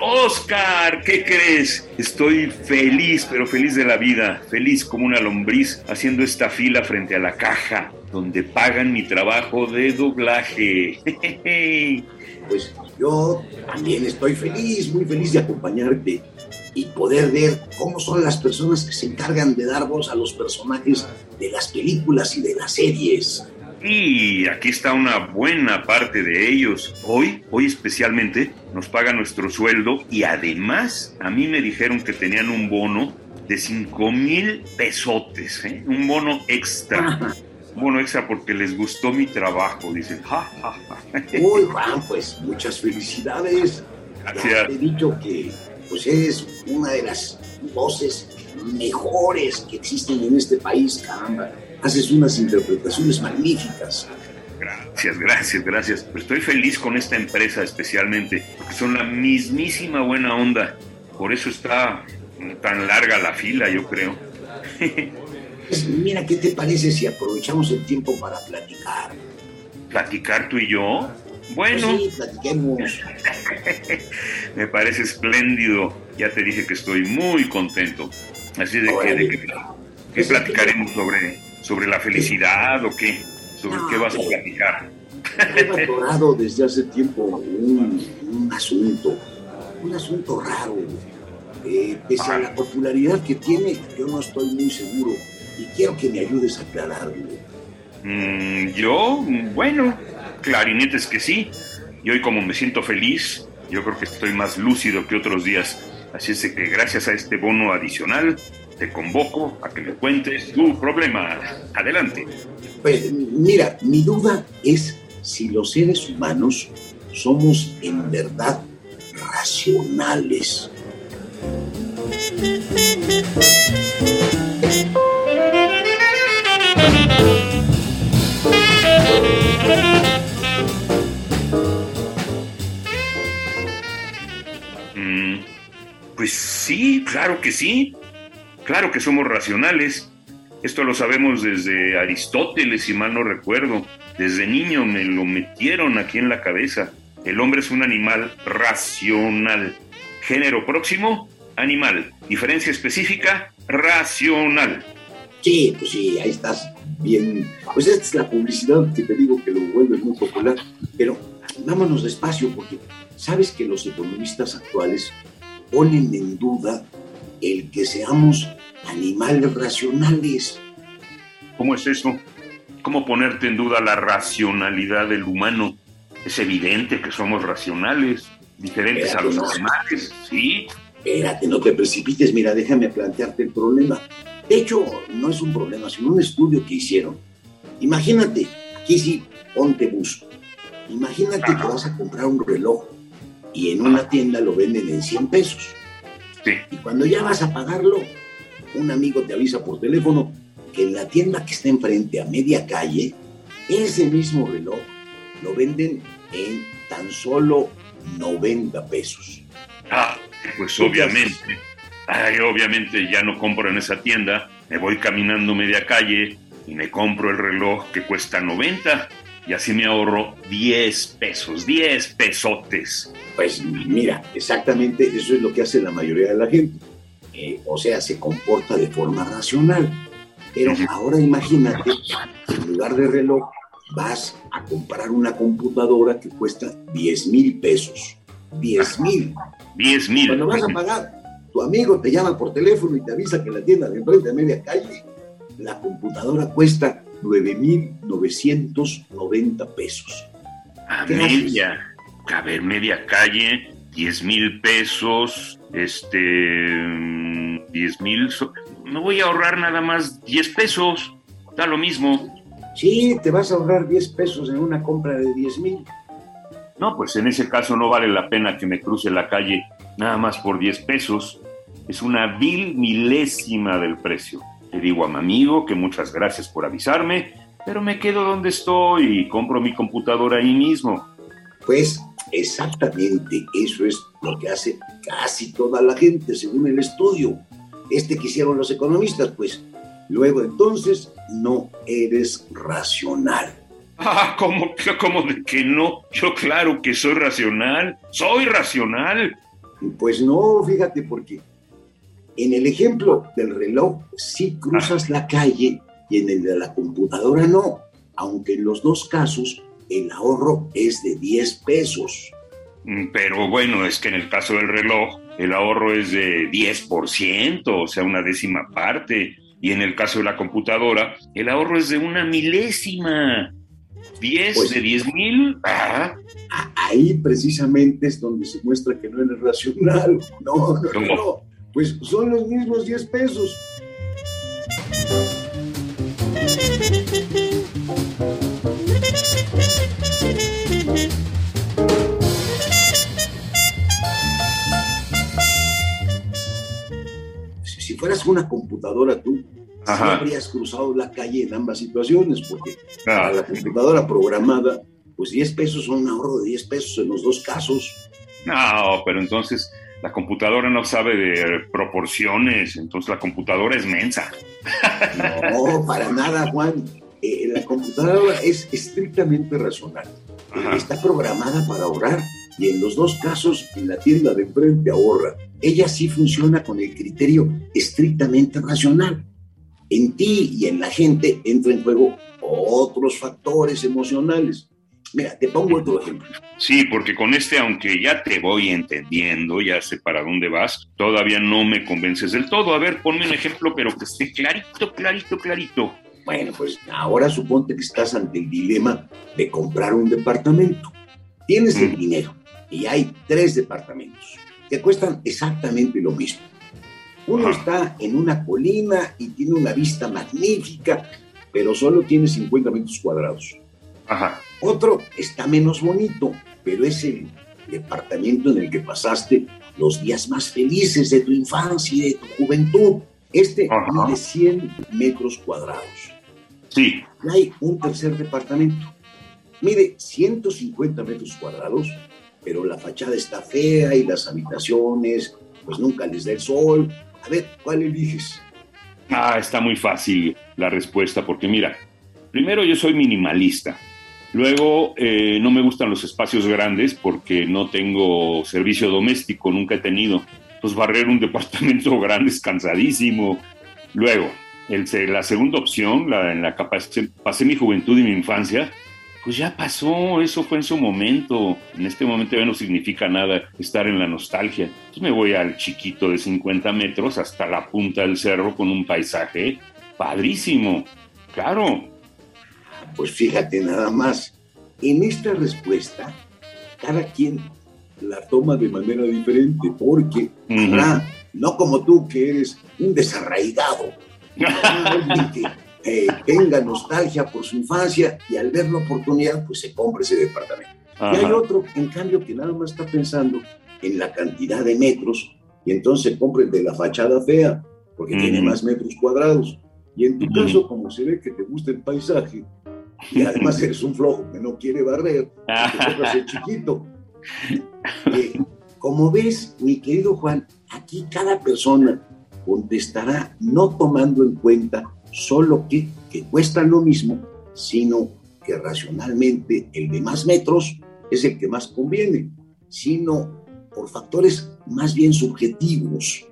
Oscar, ¿qué crees? Estoy feliz, pero feliz de la vida, feliz como una lombriz haciendo esta fila frente a la caja donde pagan mi trabajo de doblaje. Pues yo también estoy feliz, muy feliz de acompañarte y poder ver cómo son las personas que se encargan de dar voz a los personajes de las películas y de las series. Y aquí está una buena parte de ellos. Hoy, hoy especialmente, nos pagan nuestro sueldo y además a mí me dijeron que tenían un bono de 5 mil pesotes, ¿eh? un bono extra. Un bono extra porque les gustó mi trabajo, dicen. Ja, ja, ja. Uy, Juan, pues muchas felicidades. Gracias. Te he dicho que pues eres una de las voces mejores que existen en este país, caramba. Haces unas interpretaciones magníficas. Gracias, gracias, gracias. Estoy feliz con esta empresa especialmente, porque son la mismísima buena onda. Por eso está tan larga la fila, yo creo. Pues mira, ¿qué te parece si aprovechamos el tiempo para platicar? ¿Platicar tú y yo? Bueno, Pues sí, platiquemos. me parece espléndido. Ya te dije que estoy muy contento. Así de que, de que, ¿qué platicaremos sobre, sobre la felicidad o qué? ¿Sobre No, qué vas a platicar? He adorado desde hace tiempo un, un asunto, un asunto raro. Eh, pese a la popularidad que tiene, yo no estoy muy seguro y quiero que me ayudes a aclararlo. Mm, yo, bueno, clarinetes que sí. Y hoy como me siento feliz, yo creo que estoy más lúcido que otros días. Así es que gracias a este bono adicional, te convoco a que me cuentes tu problema. Adelante. Pues mira, mi duda es si los seres humanos somos en verdad racionales. Mm, pues sí, claro que sí. Claro que somos racionales. Esto lo sabemos desde Aristóteles, si mal no recuerdo. Desde niño me lo metieron aquí en la cabeza. El hombre es un animal racional. Género próximo, animal. Diferencia específica, racional. Sí, pues sí, ahí estás bien. Pues esta es la publicidad que te digo que lo vuelve muy popular. Pero vámonos despacio porque sabes que los economistas actuales ponen en duda el que seamos animales racionales. ¿Cómo es eso? ¿Cómo ponerte en duda la racionalidad del humano? Es evidente que somos racionales, diferentes a los animales, ¿sí? Espérate, no te precipites, mira, déjame plantearte el problema. De hecho, no es un problema, sino un estudio que hicieron. Imagínate, aquí sí, ponte buzo. Imagínate que vas a comprar un reloj y en una tienda lo venden en 100 pesos. Sí. Y cuando ya vas a pagarlo, un amigo te avisa por teléfono que en la tienda que está enfrente a media calle, ese mismo reloj lo venden en tan solo 90 pesos. Ah, pues obviamente. Ay, obviamente ya no compro en esa tienda, me voy caminando media calle y me compro el reloj que cuesta 90 y así me ahorro 10 pesos, 10 pesotes. Pues mira, exactamente eso es lo que hace la mayoría de la gente. Eh, o sea, se comporta de forma racional. Pero ahora imagínate en lugar de reloj vas a comprar una computadora que cuesta 10 mil pesos. 10 mil. 10 mil. Cuando vas a pagar, tu amigo te llama por teléfono y te avisa que la tienda de enfrente a media calle, la computadora cuesta 9.990 pesos. A media, a ver, media calle, 10 mil pesos, este, mm, 10 mil, no voy a ahorrar nada más 10 pesos, da lo mismo. Sí, te vas a ahorrar 10 pesos en una compra de 10 mil. No, pues en ese caso no vale la pena que me cruce la calle nada más por 10 pesos. Es una vil milésima del precio. Le digo a mi amigo que muchas gracias por avisarme, pero me quedo donde estoy y compro mi computadora ahí mismo. Pues exactamente eso es lo que hace casi toda la gente, según el estudio. Este que hicieron los economistas, pues luego entonces no eres racional. Ah, ¿cómo, ¿cómo de que no? Yo claro que soy racional, soy racional. Pues no, fíjate, porque en el ejemplo del reloj sí cruzas la calle y en el de la computadora no, aunque en los dos casos el ahorro es de 10 pesos. Mm, pero bueno, es que en el caso del reloj el ahorro es de 10%, o sea, una décima parte. Y en el caso de la computadora, el ahorro es de una milésima. 10 Pues- de 10 mil. Ah, Ahí precisamente es donde se muestra que no eres racional. No, no, no, no. Pues son los mismos 10 pesos. Si fueras una computadora tú, sí Ajá. habrías cruzado la calle en ambas situaciones, porque ah, para la computadora programada, pues 10 pesos son un ahorro de 10 pesos en los dos casos. no, pero entonces la computadora no sabe de proporciones, entonces la computadora es mensa. No, para nada, Juan. Eh, la computadora es estrictamente racional. Ajá. Está programada para ahorrar y en los dos casos en la tienda de enfrente ahorra. Ella sí funciona con el criterio estrictamente racional. En ti y en la gente entra en juego otros factores emocionales. Mira, te pongo otro ejemplo. Sí, porque con este, aunque ya te voy entendiendo, ya sé para dónde vas, todavía no me convences del todo. A ver, ponme un ejemplo, pero que esté clarito, clarito, clarito. Bueno, pues ahora suponte que estás ante el dilema de comprar un departamento. Tienes el Mm. dinero y hay tres departamentos que cuestan exactamente lo mismo. Uno Ajá. está en una colina y tiene una vista magnífica, pero solo tiene 50 metros cuadrados. Ajá. Otro está menos bonito, pero es el departamento en el que pasaste los días más felices de tu infancia y de tu juventud. Este Ajá. mide 100 metros cuadrados. Sí. Y hay un tercer departamento. Mide 150 metros cuadrados, pero la fachada está fea y las habitaciones, pues nunca les da el sol. A ver, ¿cuál eliges? Ah, está muy fácil la respuesta, porque mira, primero yo soy minimalista. Luego, eh, no me gustan los espacios grandes porque no tengo servicio doméstico, nunca he tenido. Pues barrer un departamento grande es cansadísimo. Luego, el, la segunda opción, la, en la que pasé, pasé mi juventud y mi infancia, pues ya pasó, eso fue en su momento. En este momento ya no significa nada estar en la nostalgia. Entonces me voy al chiquito de 50 metros hasta la punta del cerro con un paisaje padrísimo. Claro. Pues fíjate nada más. En esta respuesta, cada quien la toma de manera diferente, porque Ujú. habrá, no como tú que eres un desarraigado, que eh, tenga nostalgia por su infancia y al ver la oportunidad, pues se compra ese departamento. Y hay otro, en cambio, que nada más está pensando en la cantidad de metros y entonces compra el de la fachada fea, porque Ujú. tiene más metros cuadrados. Y en tu caso, como se ve que te gusta el paisaje, y además eres un flojo que no quiere barrer, te compras el chiquito. Eh, como ves, mi querido Juan, aquí cada persona contestará no tomando en cuenta solo que, que cuesta lo mismo, sino que racionalmente el de más metros es el que más conviene, sino por factores más bien subjetivos.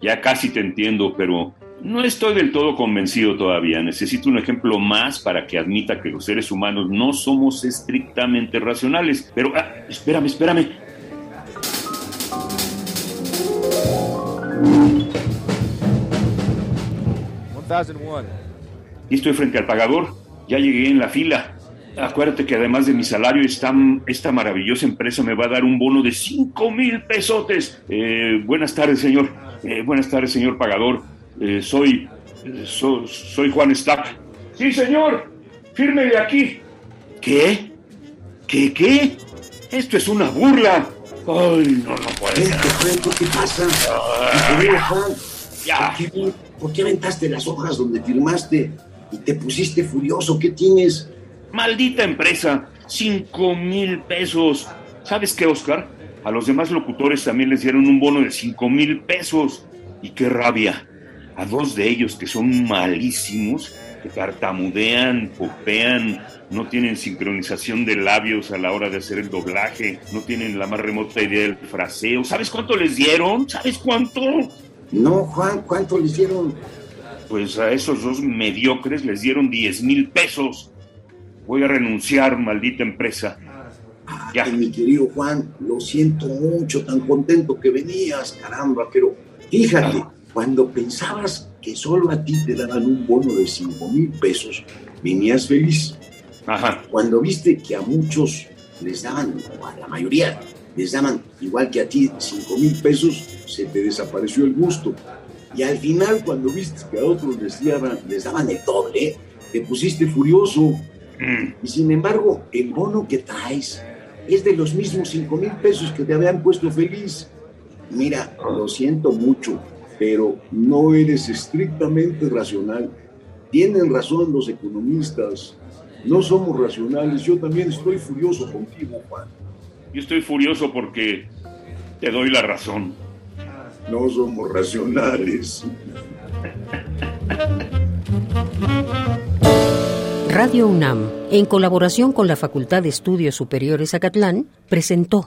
Ya casi te entiendo, pero no estoy del todo convencido todavía. Necesito un ejemplo más para que admita que los seres humanos no somos estrictamente racionales. Pero, ah, espérame, espérame. Y estoy frente al pagador. Ya llegué en la fila. Acuérdate que además de mi salario, esta, esta maravillosa empresa me va a dar un bono de 5 mil pesotes. Eh, buenas tardes, señor. Eh, buenas tardes, señor pagador. Eh, soy, so- soy Juan Stack. Sí, señor. Fírmele aquí. ¿Qué? ¿Qué, qué? Esto es una burla. Ay, no, no puede ser. ¿Qué, ¿Qué pasa? Juan, ya. ¿por qué, por qué aventaste las hojas donde firmaste y te pusiste furioso? ¿Qué tienes? Maldita empresa, cinco mil pesos. ¿Sabes qué, Oscar? A los demás locutores también les dieron un bono de cinco mil pesos. Y qué rabia. A dos de ellos que son malísimos, que tartamudean, popean, no tienen sincronización de labios a la hora de hacer el doblaje, no tienen la más remota idea del fraseo. ¿Sabes cuánto les dieron? ¿Sabes cuánto? No, Juan, ¿cuánto les dieron? Pues a esos dos mediocres les dieron 10 mil pesos. Voy a renunciar, maldita empresa. Ya. Mi querido Juan, lo siento mucho, tan contento que venías, caramba, pero fíjate, Ah. Cuando pensabas que solo a ti te daban un bono de 5 mil pesos, venías feliz. Ajá. Cuando viste que a muchos les daban, o a la mayoría, les daban igual que a ti 5 mil pesos, se te desapareció el gusto. Y al final, cuando viste que a otros les daban, les daban el doble, te pusiste furioso. Mm. Y sin embargo, el bono que traes es de los mismos 5 mil pesos que te habían puesto feliz. Mira, lo siento mucho, pero no eres estrictamente racional. Tienen razón los economistas. No somos racionales. Yo también estoy furioso contigo, Juan. Yo estoy furioso porque te doy la razón. No somos racionales. Radio UNAM, en colaboración con la Facultad de Estudios Superiores Acatlán, presentó